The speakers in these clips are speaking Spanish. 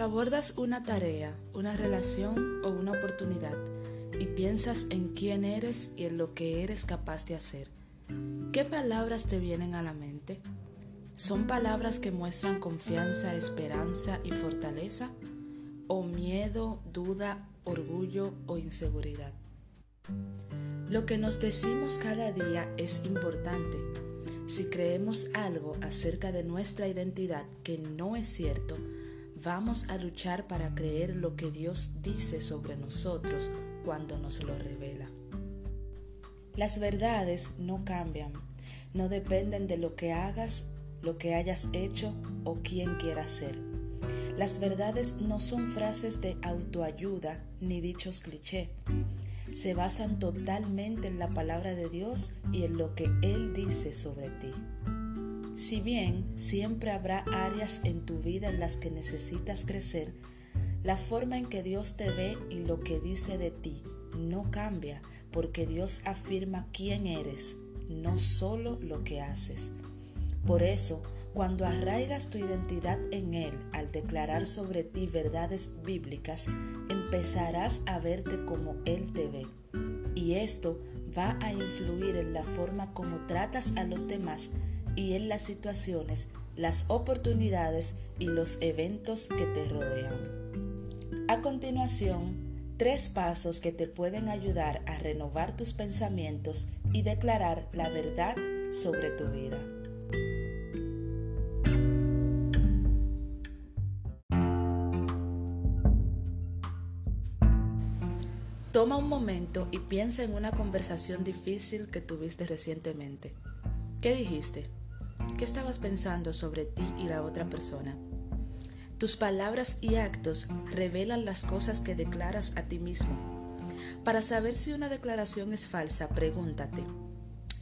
Cuando abordas una tarea, una relación o una oportunidad y piensas en quién eres y en lo que eres capaz de hacer, ¿qué palabras te vienen a la mente? ¿Son palabras que muestran confianza, esperanza y fortaleza? ¿O miedo, duda, orgullo o inseguridad? Lo que nos decimos cada día es importante. Si creemos algo acerca de nuestra identidad que no es cierto, vamos a luchar para creer lo que Dios dice sobre nosotros cuando nos lo revela. Las verdades no cambian, no dependen de lo que hagas, lo que hayas hecho o quién quieras ser. Las verdades no son frases de autoayuda ni dichos cliché. Se basan totalmente en la palabra de Dios y en lo que Él dice sobre ti. Si bien siempre habrá áreas en tu vida en las que necesitas crecer, la forma en que Dios te ve y lo que dice de ti no cambia porque Dios afirma quién eres, no solo lo que haces. Por eso, cuando arraigas tu identidad en Él al declarar sobre ti verdades bíblicas, empezarás a verte como Él te ve. Y esto va a influir en la forma como tratas a los demás y en las situaciones, las oportunidades y los eventos que te rodean. A continuación, tres pasos que te pueden ayudar a renovar tus pensamientos y declarar la verdad sobre tu vida. Toma un momento y piensa en una conversación difícil que tuviste recientemente. ¿Qué dijiste? ¿Qué estabas pensando sobre ti y la otra persona? Tus palabras y actos revelan las cosas que declaras a ti mismo. Para saber si una declaración es falsa, pregúntate,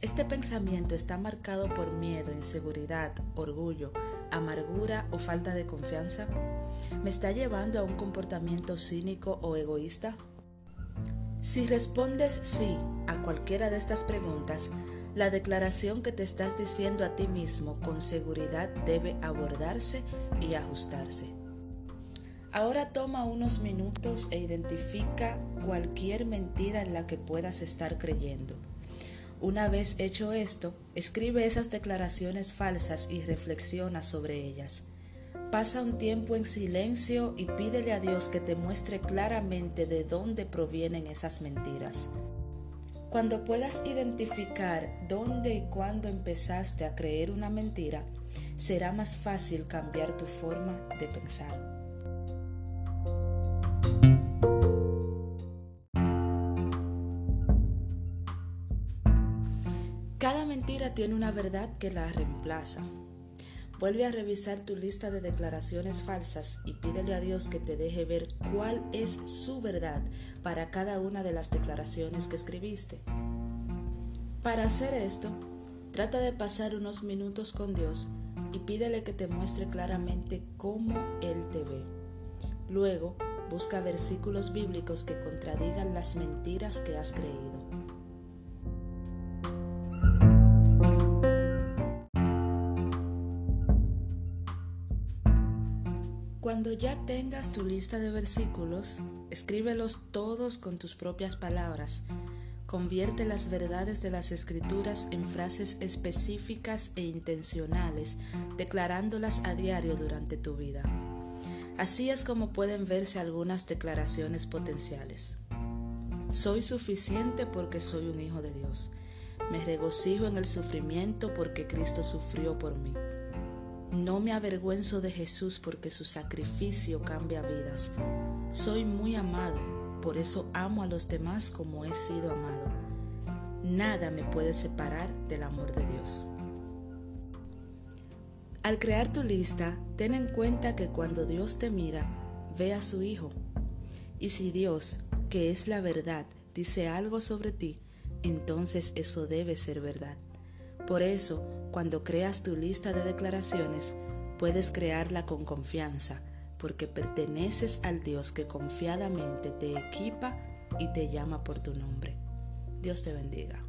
¿este pensamiento está marcado por miedo, inseguridad, orgullo, amargura o falta de confianza? ¿Me está llevando a un comportamiento cínico o egoísta? Si respondes sí a cualquiera de estas preguntas, la declaración que te estás diciendo a ti mismo con seguridad debe abordarse y ajustarse. Ahora toma unos minutos e identifica cualquier mentira en la que puedas estar creyendo. Una vez hecho esto, escribe esas declaraciones falsas y reflexiona sobre ellas. Pasa un tiempo en silencio y pídele a Dios que te muestre claramente de dónde provienen esas mentiras. Cuando puedas identificar dónde y cuándo empezaste a creer una mentira, será más fácil cambiar tu forma de pensar. Cada mentira tiene una verdad que la reemplaza. Vuelve a revisar tu lista de declaraciones falsas y pídele a Dios que te deje ver cuál es su verdad para cada una de las declaraciones que escribiste. Para hacer esto, trata de pasar unos minutos con Dios y pídele que te muestre claramente cómo Él te ve. Luego, busca versículos bíblicos que contradigan las mentiras que has creído. Cuando ya tengas tu lista de versículos, escríbelos todos con tus propias palabras. Convierte las verdades de las escrituras en frases específicas e intencionales, declarándolas a diario durante tu vida. Así es como pueden verse algunas declaraciones potenciales. Soy suficiente porque soy un hijo de Dios. Me regocijo en el sufrimiento porque Cristo sufrió por mí. No me avergüenzo de Jesús porque su sacrificio cambia vidas. Soy muy amado, por eso amo a los demás como he sido amado. Nada me puede separar del amor de Dios. Al crear tu lista, ten en cuenta que cuando Dios te mira, ve a su Hijo. Y si Dios, que es la verdad, dice algo sobre ti, entonces eso debe ser verdad. Por eso, cuando creas tu lista de declaraciones, puedes crearla con confianza, porque perteneces al Dios que confiadamente te equipa y te llama por tu nombre. Dios te bendiga.